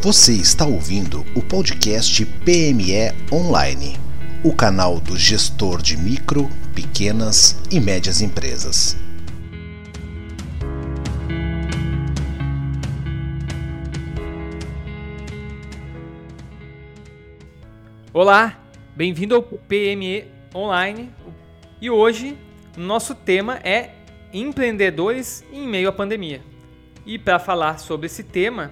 Você está ouvindo o podcast PME Online, o canal do gestor de micro, pequenas e médias empresas. Olá, bem-vindo ao PME Online e hoje nosso tema é empreendedores em meio à pandemia. E para falar sobre esse tema,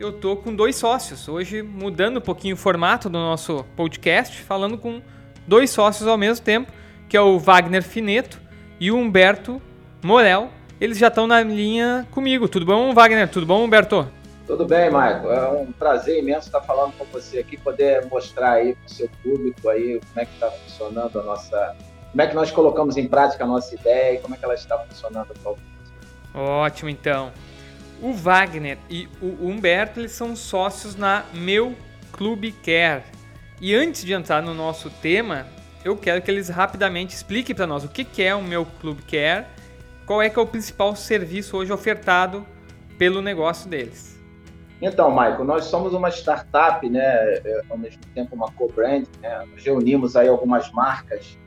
eu tô com dois sócios. Hoje mudando um pouquinho o formato do nosso podcast, falando com dois sócios ao mesmo tempo, que é o Wagner Fineto e o Humberto Morel. Eles já estão na linha comigo. Tudo bom, Wagner? Tudo bom, Humberto? Tudo bem, Marco. É um prazer imenso estar falando com você aqui, poder mostrar aí para o seu público aí como é que está funcionando a nossa como é que nós colocamos em prática a nossa ideia e como é que ela está funcionando atualmente. Ótimo, então. O Wagner e o Humberto eles são sócios na Meu Clube Care. E antes de entrar no nosso tema, eu quero que eles rapidamente expliquem para nós o que é o Meu Clube Care, qual é que é o principal serviço hoje ofertado pelo negócio deles. Então, Michael, nós somos uma startup, né, é, ao mesmo tempo uma co-brand, né, nós reunimos aí algumas marcas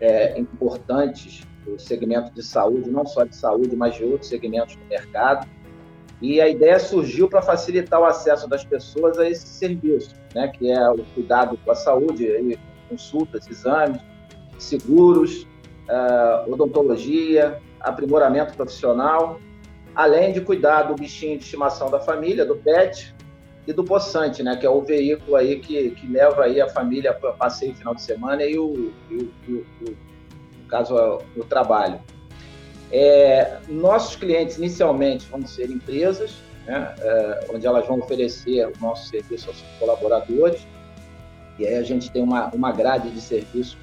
é, importantes do segmento de saúde, não só de saúde, mas de outros segmentos do mercado. E a ideia surgiu para facilitar o acesso das pessoas a esse serviço, né, que é o cuidado com a saúde, aí, consultas, exames, seguros, uh, odontologia, aprimoramento profissional, além de cuidar do bichinho de estimação da família, do pet, e do poçante, né, que é o veículo aí que, que leva aí a família para passeio final de semana e o, e o, e o, no caso o trabalho. É, nossos clientes inicialmente vão ser empresas, né, é, onde elas vão oferecer o nosso serviço aos colaboradores e aí a gente tem uma, uma grade de serviço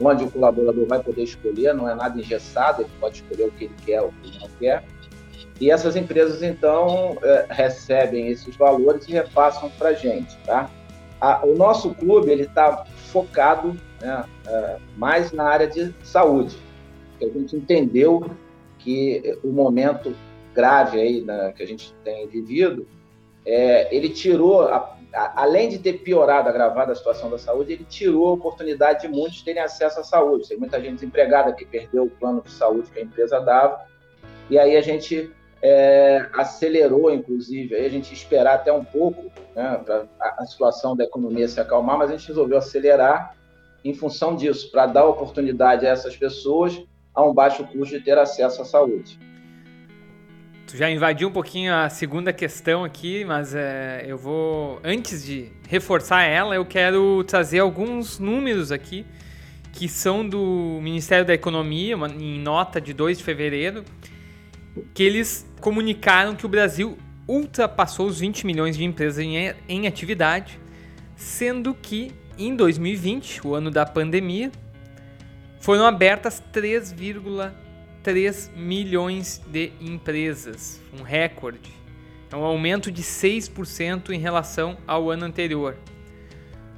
onde o colaborador vai poder escolher, não é nada engessado, ele pode escolher o que ele quer, o que ele não quer. E essas empresas, então, é, recebem esses valores e repassam para a gente. Tá? o nosso clube ele está focado né, é, mais na área de saúde. A gente entendeu que o momento grave aí que a gente tem vivido, é, ele tirou, a, a, além de ter piorado, agravado a situação da saúde, ele tirou a oportunidade de muitos terem acesso à saúde. Tem muita gente desempregada que perdeu o plano de saúde que a empresa dava, e aí a gente é, acelerou, inclusive, aí a gente esperar até um pouco né, para a situação da economia se acalmar, mas a gente resolveu acelerar em função disso, para dar oportunidade a essas pessoas a um baixo custo de ter acesso à saúde. Tu já invadiu um pouquinho a segunda questão aqui, mas é, eu vou, antes de reforçar ela, eu quero trazer alguns números aqui que são do Ministério da Economia, em nota de 2 de fevereiro, que eles comunicaram que o Brasil ultrapassou os 20 milhões de empresas em, em atividade, sendo que em 2020, o ano da pandemia, foram abertas 3,3 milhões de empresas, um recorde. É um aumento de 6% em relação ao ano anterior.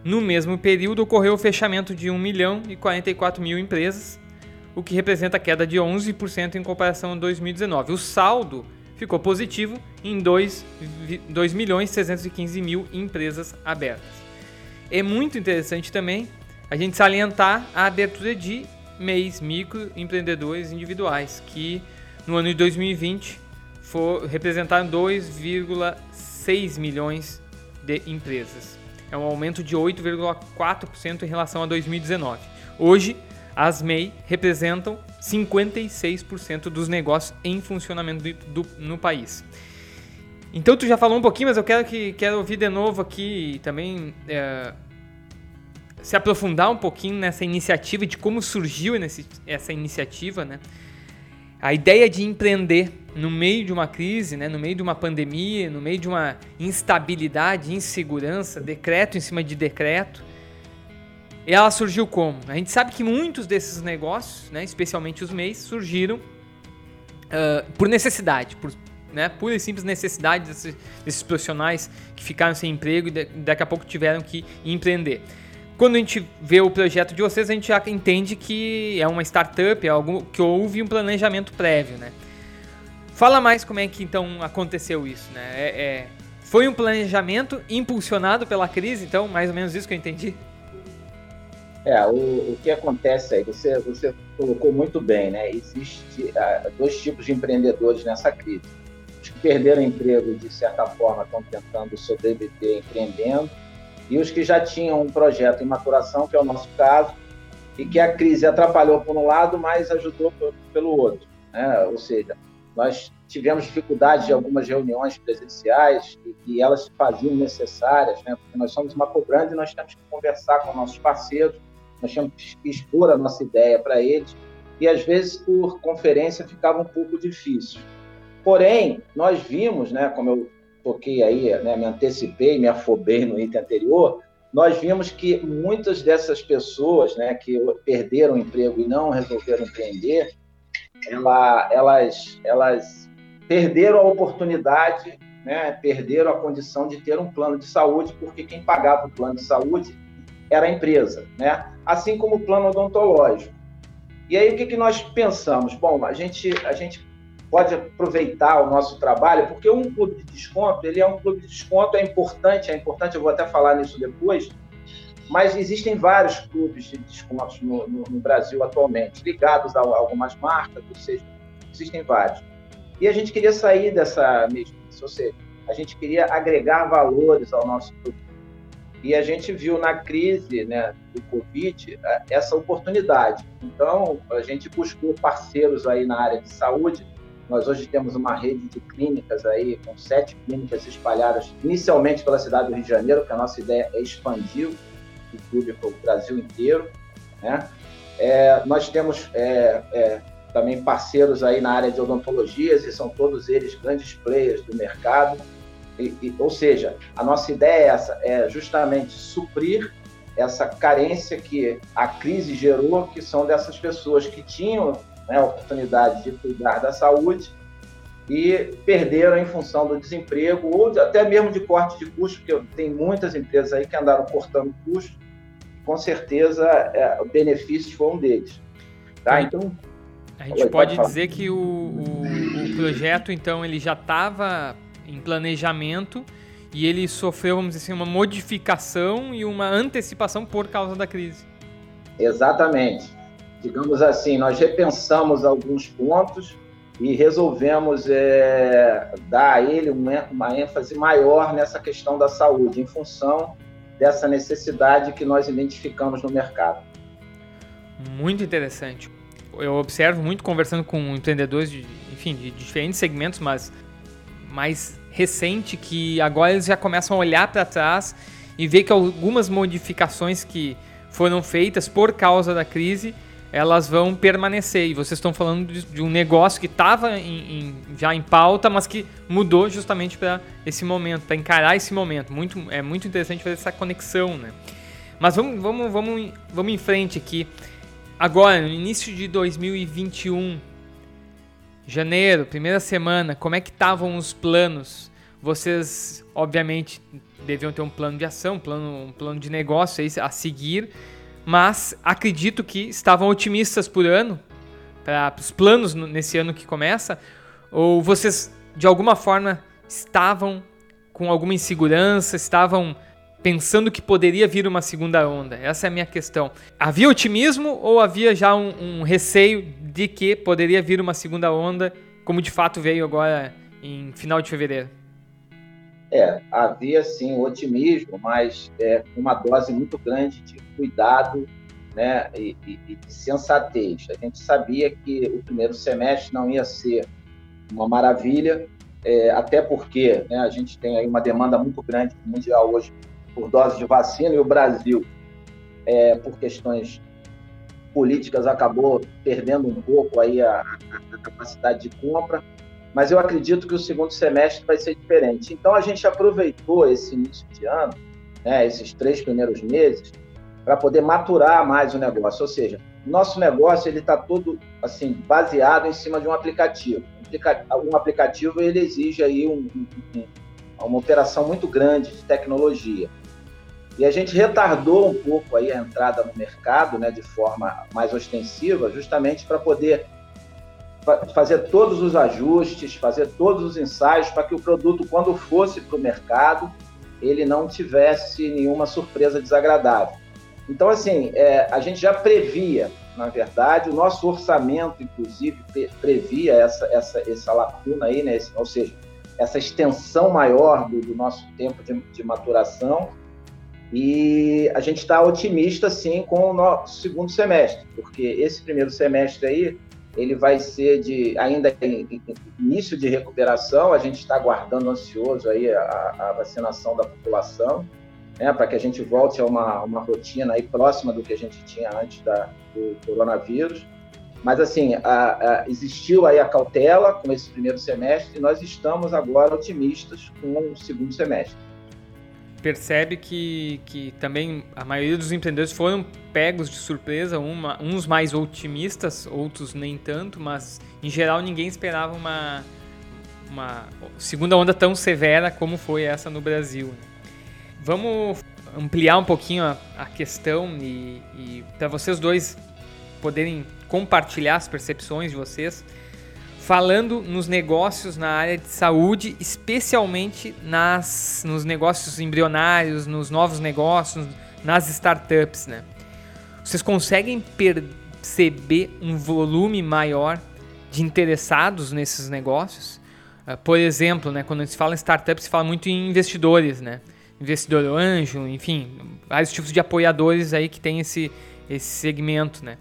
No mesmo período, ocorreu o fechamento de 1 milhão e 44 mil empresas, o que representa queda de 11% em comparação a 2019. O saldo ficou positivo em 2, 2 milhões 615 mil empresas abertas. É muito interessante também a gente salientar a abertura de MEIs, microempreendedores individuais, que no ano de 2020 for, representaram 2,6 milhões de empresas. É um aumento de 8,4% em relação a 2019. Hoje, as MEI representam 56% dos negócios em funcionamento do, do, no país. Então tu já falou um pouquinho, mas eu quero que quero ouvir de novo aqui também é, se aprofundar um pouquinho nessa iniciativa de como surgiu nesse, essa iniciativa, né? A ideia de empreender no meio de uma crise, né, no meio de uma pandemia, no meio de uma instabilidade, insegurança, decreto em cima de decreto, ela surgiu como? A gente sabe que muitos desses negócios, né, especialmente os MEIs, surgiram uh, por necessidade, por né, pura e simples necessidade desses, desses, profissionais que ficaram sem emprego e de, daqui a pouco tiveram que empreender. Quando a gente vê o projeto de vocês, a gente já entende que é uma startup, é algo que houve um planejamento prévio, né? Fala mais como é que então aconteceu isso, né? É, é Foi um planejamento impulsionado pela crise, então, mais ou menos isso que eu entendi. É, o, o que acontece aí, você, você colocou muito bem, né? Existem ah, dois tipos de empreendedores nessa crise. Os que perderam emprego de certa forma estão tentando sobreviver empreendendo, e os que já tinham um projeto em maturação, que é o nosso caso, e que a crise atrapalhou por um lado, mas ajudou pelo outro. Né? Ou seja, nós tivemos dificuldade de algumas reuniões presenciais e, e elas se faziam necessárias, né? porque nós somos uma cobranda e nós temos que conversar com nossos parceiros, nós temos que expor a nossa ideia para eles, e às vezes por conferência ficava um pouco difícil. Porém, nós vimos, né, como eu toquei aí, né, me antecipei, me afobei no item anterior, nós vimos que muitas dessas pessoas né, que perderam o emprego e não resolveram empreender, ela, elas, elas perderam a oportunidade, né, perderam a condição de ter um plano de saúde, porque quem pagava o plano de saúde era a empresa, né? assim como o plano odontológico. E aí o que, que nós pensamos? Bom, a gente, a gente pode aproveitar o nosso trabalho, porque um clube de desconto, ele é um clube de desconto, é importante, é importante, eu vou até falar nisso depois, mas existem vários clubes de descontos no, no, no Brasil atualmente, ligados a, algumas marcas, ou seja, existem vários. E a gente queria sair dessa mesmice, ou seja, a gente queria agregar valores ao nosso produto. E a gente viu na crise né, do Covid é, essa oportunidade. Então, a gente buscou parceiros aí na área de saúde nós hoje temos uma rede de clínicas aí, com sete clínicas espalhadas inicialmente pela cidade do Rio de Janeiro, que a nossa ideia é expandir o clube para o Brasil inteiro. Né? É, nós temos é, é, também parceiros aí na área de odontologias, e são todos eles grandes players do mercado. E, e, ou seja, a nossa ideia é essa, é justamente suprir essa carência que a crise gerou, que são dessas pessoas que tinham né, a oportunidade de cuidar da saúde e perderam em função do desemprego ou até mesmo de corte de custos, porque tem muitas empresas aí que andaram cortando custos, com certeza é, o benefício foi um deles. Tá? Então, a gente Oi, pode, pode dizer que o, o, o, projeto, então, ele já estava em planejamento e ele sofreu, vamos dizer assim, uma modificação e uma antecipação por causa da crise. Exatamente digamos assim, nós repensamos alguns pontos e resolvemos é, dar a ele uma, ênfase maior nessa questão da saúde, em função dessa necessidade que nós identificamos no mercado. Muito interessante. Eu observo muito conversando com empreendedores de, enfim, de diferentes segmentos, mas mais recente que agora eles já começam a olhar para trás e ver que algumas modificações que foram feitas por causa da crise elas vão permanecer. E vocês estão falando de, de um negócio que estava já em pauta, mas que mudou justamente para esse momento, para encarar esse momento. Muito, é muito interessante fazer essa conexão, né? Mas vamos, vamos, vamos, vamos em frente aqui. Agora, no início de 2021, janeiro, primeira semana, como é que estavam os planos? Vocês, obviamente, deviam ter um plano de ação, um plano, um plano de negócio a seguir mas acredito que estavam otimistas por ano, para os planos nesse ano que começa, ou vocês de alguma forma estavam com alguma insegurança, estavam pensando que poderia vir uma segunda onda? Essa é a minha questão. Havia otimismo ou havia já um, um receio de que poderia vir uma segunda onda, como de fato veio agora em final de fevereiro? É, havia sim otimismo, mas é, uma dose muito grande de cuidado né, e, e, e, de sensatez. A gente sabia que o primeiro semestre não ia ser uma maravilha, é, até porque né, a gente tem aí uma demanda muito grande mundial hoje por doses de vacina e o Brasil, é, por questões políticas, acabou perdendo um pouco aí a, a capacidade de compra mas eu acredito que o segundo semestre vai ser diferente. Então a gente aproveitou esse início de ano, né, esses três primeiros meses, para poder maturar mais o negócio. Ou seja, nosso negócio ele está todo assim baseado em cima de um aplicativo. Um aplicativo ele exige aí um, um, uma operação muito grande de tecnologia. E a gente retardou um pouco aí a entrada no mercado, né, de forma mais ostensiva, justamente para poder fazer todos os ajustes, fazer todos os ensaios para que o produto, quando fosse para o mercado, ele não tivesse nenhuma surpresa desagradável. Então, assim, é, a gente já previa, na verdade, o nosso orçamento, inclusive, previa essa, essa, essa lacuna aí, né? Ou seja, essa extensão maior do, do nosso tempo de, de, maturação. E a gente está otimista, sim, com o nosso segundo semestre, porque esse primeiro semestre aí, ele vai ser de ainda em, início de recuperação, a gente está aguardando ansioso aí a, a vacinação da população, né, para que a gente volte a uma, uma rotina aí próxima do que a gente tinha antes da, do coronavírus. Mas, assim, a, a, existiu aí a cautela com esse primeiro semestre e nós estamos agora otimistas com o segundo semestre. Percebe que, que também a maioria dos empreendedores foram pegos de surpresa, uma, uns mais otimistas, outros nem tanto, mas em geral ninguém esperava uma, uma segunda onda tão severa como foi essa no Brasil. Né? Vamos ampliar um pouquinho a, a questão e, e para vocês dois poderem compartilhar as percepções de vocês, falando nos negócios na área de saúde, especialmente nas, nos negócios embrionários, nos novos negócios, nas startups, né? Vocês conseguem perceber um volume maior de interessados nesses negócios? Uh, por exemplo, né, quando se fala em startups, se fala muito em investidores, né? Investidor anjo, enfim, vários tipos de apoiadores aí que tem esse, esse segmento, né?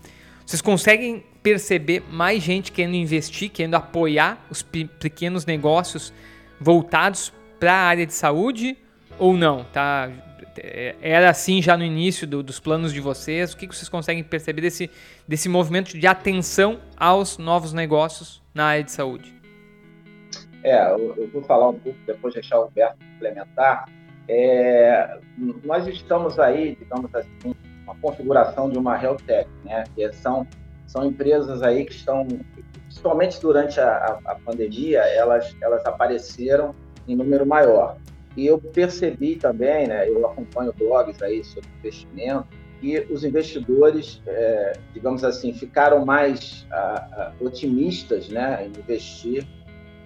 Vocês conseguem perceber mais gente querendo investir, querendo apoiar os pequenos negócios voltados para a área de saúde ou não? Tá? É, era assim já no início do, dos planos de vocês? O que vocês conseguem perceber desse, desse movimento de atenção aos novos negócios na área de saúde? É, eu, eu vou falar um pouco, depois deixar o Alberto complementar. É, nós estamos aí, digamos assim, uma configuração de uma health tech, né? Que são são empresas aí que estão, principalmente durante a, a, pandemia, elas elas apareceram em número maior. E eu percebi também, né? Eu acompanho blogs aí sobre investimento e os investidores, é, digamos assim, ficaram mais a, otimistas, né? Em investir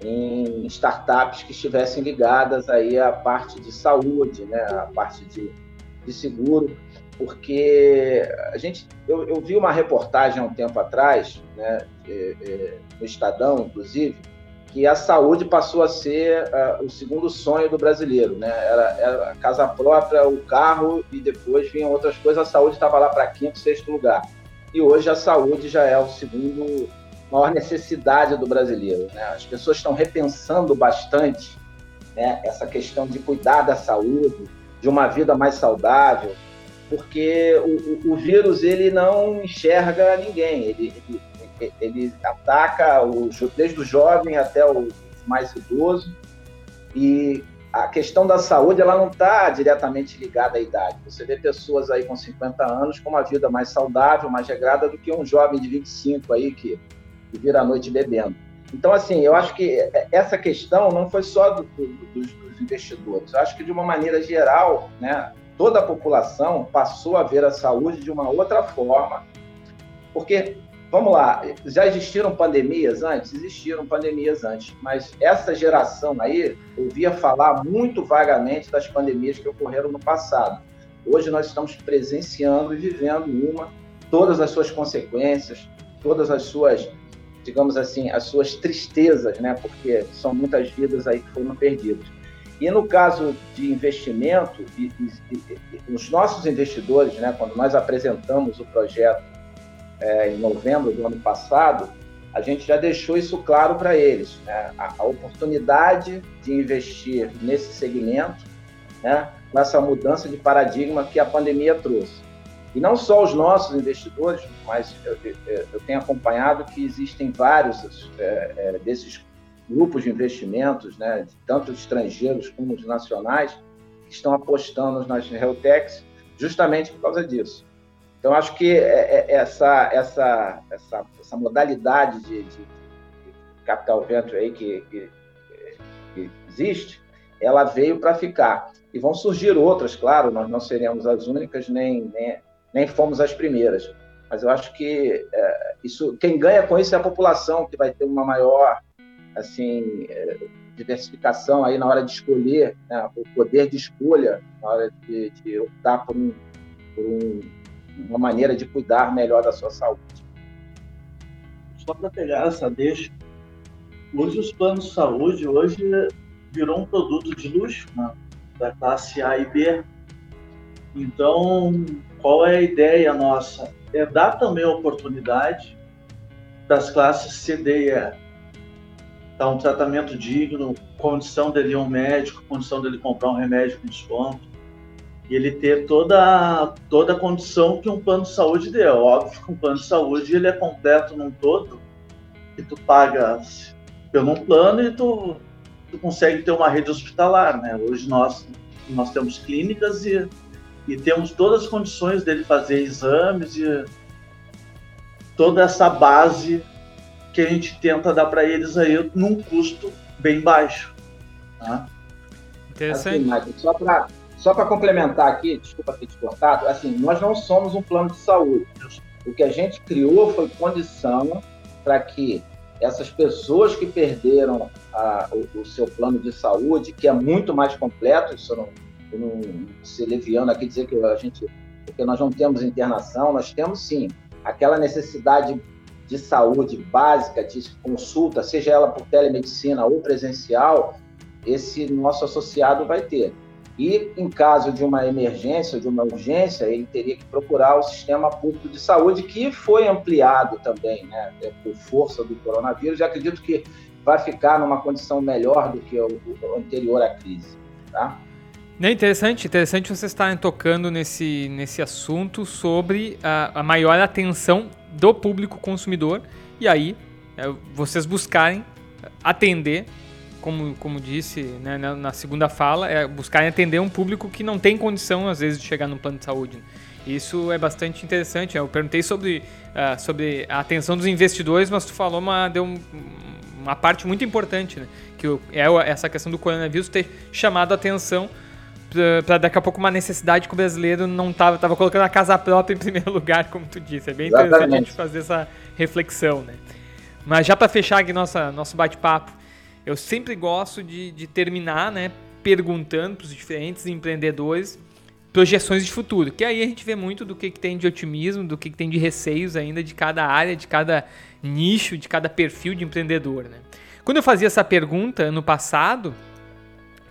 em startups que estivessem ligadas aí à parte de saúde, né? A parte de, de seguro porque a gente, eu, eu, vi uma reportagem há um tempo atrás, né, é, é, no Estadão, inclusive, que a saúde passou a ser uh, o segundo sonho do brasileiro, né? Era, era, a casa própria, o carro e depois vinham outras coisas. A saúde estava lá para quinto, sexto lugar. E hoje a saúde já é o segundo maior necessidade do brasileiro. Né? As pessoas estão repensando bastante né, essa questão de cuidar da saúde, de uma vida mais saudável porque o, o, vírus ele não enxerga ninguém, ele, ele, ele ataca o, desde o jovem até o mais idoso e a questão da saúde ela não está diretamente ligada à idade. Você vê pessoas aí com 50 anos com uma vida mais saudável, mais regrada do que um jovem de 25 aí que, que vira a noite bebendo. Então, assim, eu acho que essa questão não foi só do, do, dos, dos investidores. Eu acho que, de uma maneira geral, né, toda a população passou a ver a saúde de uma outra forma. Porque, vamos lá, já existiram pandemias antes? Existiram pandemias antes, mas essa geração aí ouvia falar muito vagamente das pandemias que ocorreram no passado. Hoje nós estamos presenciando e vivendo uma, todas as suas consequências, todas as suas, digamos assim, as suas tristezas, né? Porque são muitas vidas aí que foram perdidas. E no caso de investimento, e, e, e, os nossos investidores, né, quando nós apresentamos o projeto é, em novembro do ano passado, a gente já deixou isso claro para eles. Né? A, a, oportunidade de investir nesse segmento, né, com essa mudança de paradigma que a pandemia trouxe. E não só os nossos investidores, mas eu, eu, eu tenho acompanhado que existem vários é, é, desses grupos de investimentos, né, tanto estrangeiros como os nacionais, que estão apostando nas Realtechs justamente por causa disso. Então, acho que é, é, essa, essa, essa, essa modalidade de, de, de capital venture aí que, que, que existe, ela veio para ficar. E vão surgir outras, claro, nós não seremos as únicas, nem, nem, nem fomos as primeiras. Mas eu acho que é, isso, quem ganha com isso é a população, que vai ter uma maior assim, é, diversificação aí na hora de escolher, né, o poder de escolha na hora de, de optar por, um, por um, uma maneira de cuidar melhor da sua saúde. Só para pegar essa deixa, hoje os planos de saúde hoje virou um produto de luxo né, da classe A e B. Então, qual é a ideia nossa? É dar também a oportunidade das classes C, D e E dar um tratamento digno, condição dele ir um médico, condição dele comprar um remédio com desconto, e ele ter toda, toda a condição que um plano de saúde dê. É óbvio que um plano de saúde ele é completo num todo, que tu paga pelo plano e tu, tu consegue ter uma rede hospitalar, né? Hoje nós, nós temos clínicas e, e temos todas as condições dele fazer exames e toda essa base que a gente tenta dar para eles aí num custo bem baixo. Tá? Interessante. Assim, Michael, só para só complementar aqui, desculpa ter te cortado, assim, nós não somos um plano de saúde. O que a gente criou foi condição para que essas pessoas que perderam a, o, o, seu plano de saúde, que é muito mais completo, isso não, não se leviando aqui dizer que a gente, porque nós não temos internação, nós temos sim aquela necessidade de saúde básica, de consulta, seja ela por telemedicina ou presencial, esse nosso associado vai ter. E em caso de uma emergência, de uma urgência, ele teria que procurar o sistema público de saúde, que foi ampliado também, né, por força do coronavírus. E acredito que vai ficar numa condição melhor do que o, o anterior à crise. Tá? É interessante, interessante você estar tocando nesse, nesse assunto sobre a, a maior atenção do público consumidor e aí é, vocês buscarem atender, como, como disse né, na segunda fala, é buscarem atender um público que não tem condição às vezes de chegar no plano de saúde. Isso é bastante interessante. Eu perguntei sobre, uh, sobre a atenção dos investidores, mas tu falou uma, deu um, uma parte muito importante, né? que é essa questão do coronavírus ter chamado a atenção para daqui a pouco uma necessidade que o brasileiro não estava tava colocando a casa própria em primeiro lugar, como tu disse. É bem Exatamente. interessante a gente fazer essa reflexão, né? Mas já para fechar aqui nossa, nosso bate-papo, eu sempre gosto de, de terminar, né, perguntando para os diferentes empreendedores projeções de futuro, que aí a gente vê muito do que, que tem de otimismo, do que, que tem de receios ainda de cada área, de cada nicho, de cada perfil de empreendedor, né? Quando eu fazia essa pergunta ano passado,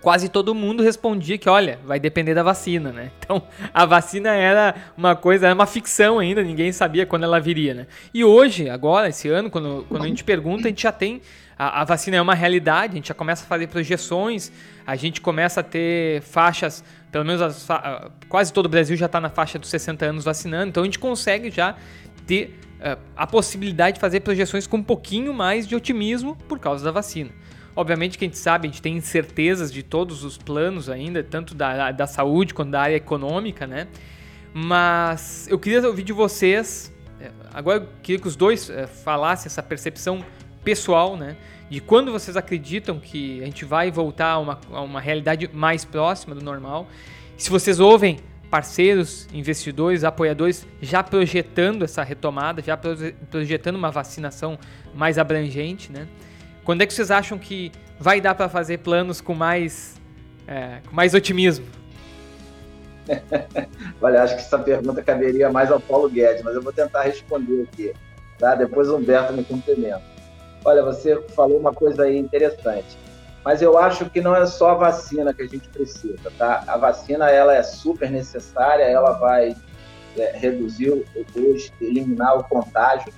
quase todo mundo respondia que, olha, vai depender da vacina, né? Então, a vacina era uma coisa, era uma ficção ainda, ninguém sabia quando ela viria, né? E hoje, agora, esse ano, quando, quando a gente pergunta, a gente já tem. A, a vacina é uma realidade, a gente já começa a fazer projeções, a gente começa a ter faixas, pelo menos as, quase todo o Brasil já está na faixa dos 60 anos vacinando, então a gente consegue já ter uh, a possibilidade de fazer projeções com um pouquinho mais de otimismo por causa da vacina. Obviamente que a gente sabe, a gente tem incertezas de todos os planos ainda, tanto da, da saúde quanto da área econômica, né? Mas eu queria ouvir de vocês, é, agora eu queria que os dois é, falassem essa percepção pessoal, né? De quando vocês acreditam que a gente vai voltar a uma, a uma realidade mais próxima do normal. Se vocês ouvem parceiros, investidores, apoiadores já projetando essa retomada, já projetando uma vacinação mais abrangente, né? Quando é que vocês acham que vai dar para fazer planos com mais, é, com mais otimismo? Olha, acho que essa pergunta caberia mais ao Paulo Guedes, mas eu vou tentar responder aqui. Tá? Depois o Humberto me complementa. Olha, você falou uma coisa aí interessante, mas eu acho que não é só a vacina que a gente precisa, tá? A vacina ela é super necessária, ela vai é, reduzir hoje, eliminar o contágio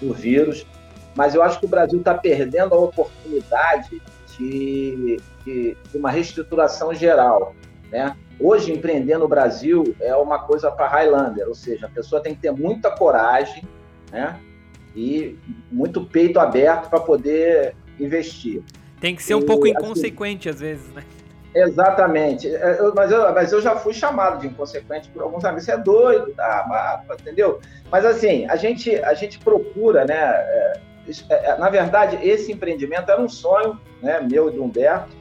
do vírus, mas eu acho que o Brasil está perdendo a oportunidade de, de, de, uma reestruturação geral. Né? Hoje, empreender no Brasil é uma coisa para Highlander, ou seja, a pessoa tem que ter muita coragem né? e muito peito aberto para poder investir. Tem que ser um e, pouco assim, inconsequente assim, às vezes, né? Exatamente. É, eu, mas, eu, mas eu já fui chamado de inconsequente por alguns amigos. Você é doido, tá? entendeu? Mas assim, a gente, a gente procura, né? É, na verdade, esse empreendimento era um sonho né, meu e do Humberto.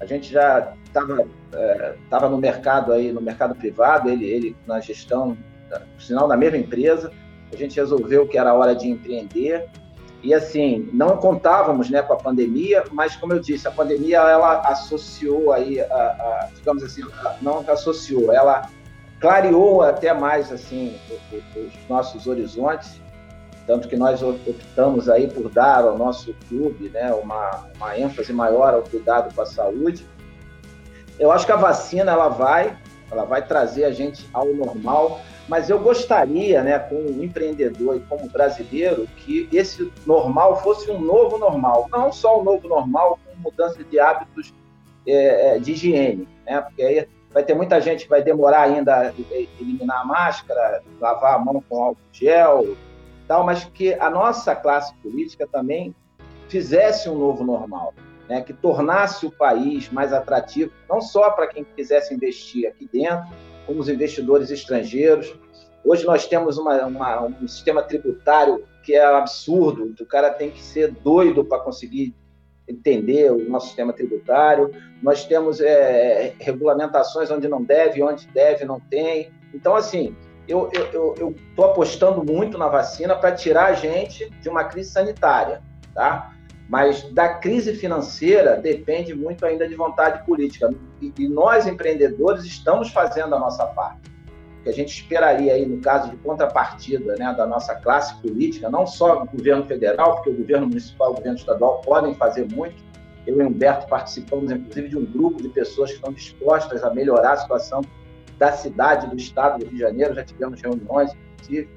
A gente já estava é, tava no mercado aí, no mercado privado, ele, ele na gestão, por sinal, na mesma empresa. a gente resolveu que era hora de empreender. E assim, não contávamos né, com a pandemia, mas como eu disse, a pandemia ela associou aí, a, a, digamos assim, não associou, ela clareou até mais assim os nossos horizontes, tanto que nós optamos aí por dar ao nosso clube né, uma, uma ênfase maior ao cuidado com a saúde. Eu acho que a vacina ela vai, ela vai trazer a gente ao normal, mas eu gostaria, né, como empreendedor e como brasileiro, que esse normal fosse um novo normal, não só um novo normal com mudança de hábitos é, é de higiene, né, porque aí vai ter muita gente que vai demorar ainda a eliminar a máscara, lavar a mão com álcool gel, tal, mas que a nossa classe política também fizesse um novo normal, né, que tornasse o país mais atrativo, não só para quem quisesse investir aqui dentro, como os investidores estrangeiros. Hoje nós temos uma, uma, um sistema tributário que é absurdo, o cara tem que ser doido para conseguir entender o nosso sistema tributário. Nós temos é, regulamentações onde não deve, onde deve, não tem. Então, assim, eu estou apostando muito na vacina para tirar a gente de uma crise sanitária, tá? Mas da crise financeira depende muito ainda de vontade política. E, e nós, empreendedores, estamos fazendo a nossa parte. O que a gente esperaria aí, no caso de contrapartida né, da nossa classe política, não só o governo federal, porque o governo municipal e o governo estadual podem fazer muito. Eu e Humberto participamos, inclusive, de um grupo de pessoas que estão dispostas a melhorar a situação da cidade, do estado do Rio de Janeiro. Já tivemos reuniões, inclusive,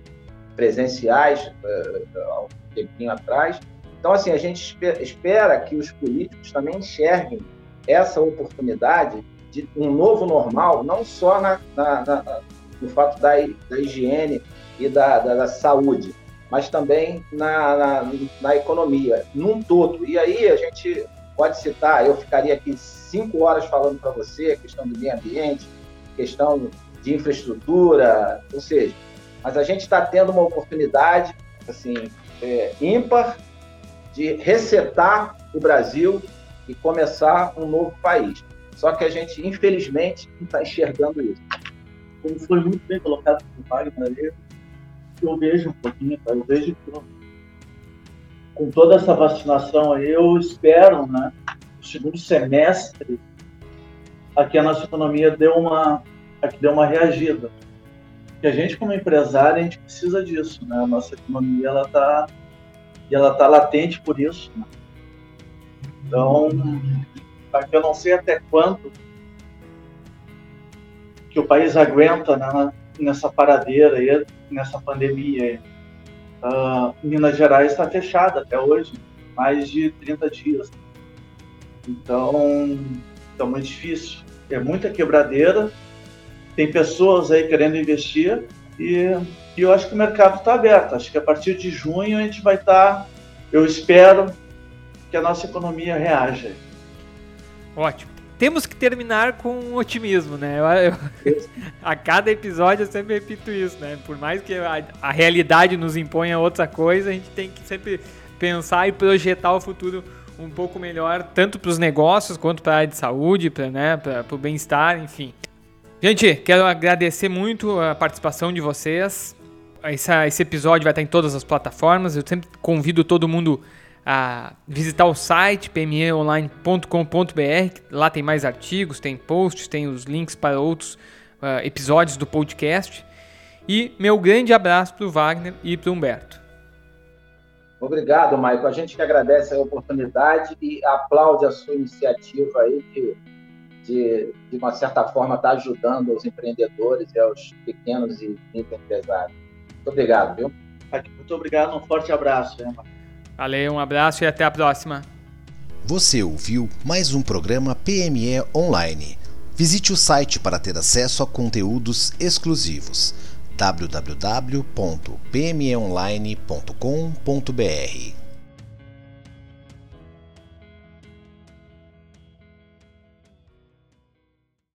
presenciais, uh, há um tempinho atrás. Então, assim, a gente espera que os políticos também enxerguem essa oportunidade de um novo normal, não só na, na, na no fato da, da higiene e da, da, da saúde, mas também na, na, economia, num todo. E aí a gente pode citar, eu ficaria aqui cinco horas falando para você, questão do meio ambiente, questão de infraestrutura, ou seja, mas a gente está tendo uma oportunidade assim é, ímpar de resetar o Brasil e começar um novo país. Só que a gente, infelizmente, não está enxergando isso. Como foi muito bem colocado pelo Wagner, eu vejo um pouquinho, eu vejo que com toda essa vacinação aí, eu espero, né, no segundo semestre, aqui a nossa economia deu uma, aqui deu uma reagida. E a gente, como empresário, a gente precisa disso, né? A nossa economia, ela está e ela está latente por isso. Né? Então, aqui eu não sei até quanto que o país aguenta né, nessa paradeira aí, nessa pandemia. Uh, Minas Gerais está fechada até hoje, mais de 30 dias. Então, é muito difícil. É muita quebradeira, tem pessoas aí querendo investir e e eu acho que o mercado está aberto. Acho que a partir de junho a gente vai estar. Tá, eu espero que a nossa economia reaja. Ótimo. Temos que terminar com otimismo, né? Eu, eu, a cada episódio eu sempre repito isso, né? Por mais que a, a realidade nos imponha outra coisa, a gente tem que sempre pensar e projetar o futuro um pouco melhor, tanto para os negócios quanto para a área de saúde, para né, o bem-estar, enfim. Gente, quero agradecer muito a participação de vocês esse, episódio vai estar em todas as plataformas. Eu sempre convido todo mundo a visitar o site pmeonline.com.br. Lá tem mais artigos, tem posts, tem os links para outros uh, episódios do podcast. E meu grande abraço para o Wagner e para o Humberto. Obrigado, Maicon. A gente que agradece a oportunidade e aplaude a sua iniciativa aí de, de, de uma certa forma, estar tá ajudando os empreendedores e aos pequenos e microempresários. Muito obrigado, viu? Muito obrigado, um forte abraço. Né? Valeu, um abraço e até a próxima. Você ouviu mais um programa PME Online. Visite o site para ter acesso a conteúdos exclusivos www.pmeonline.com.br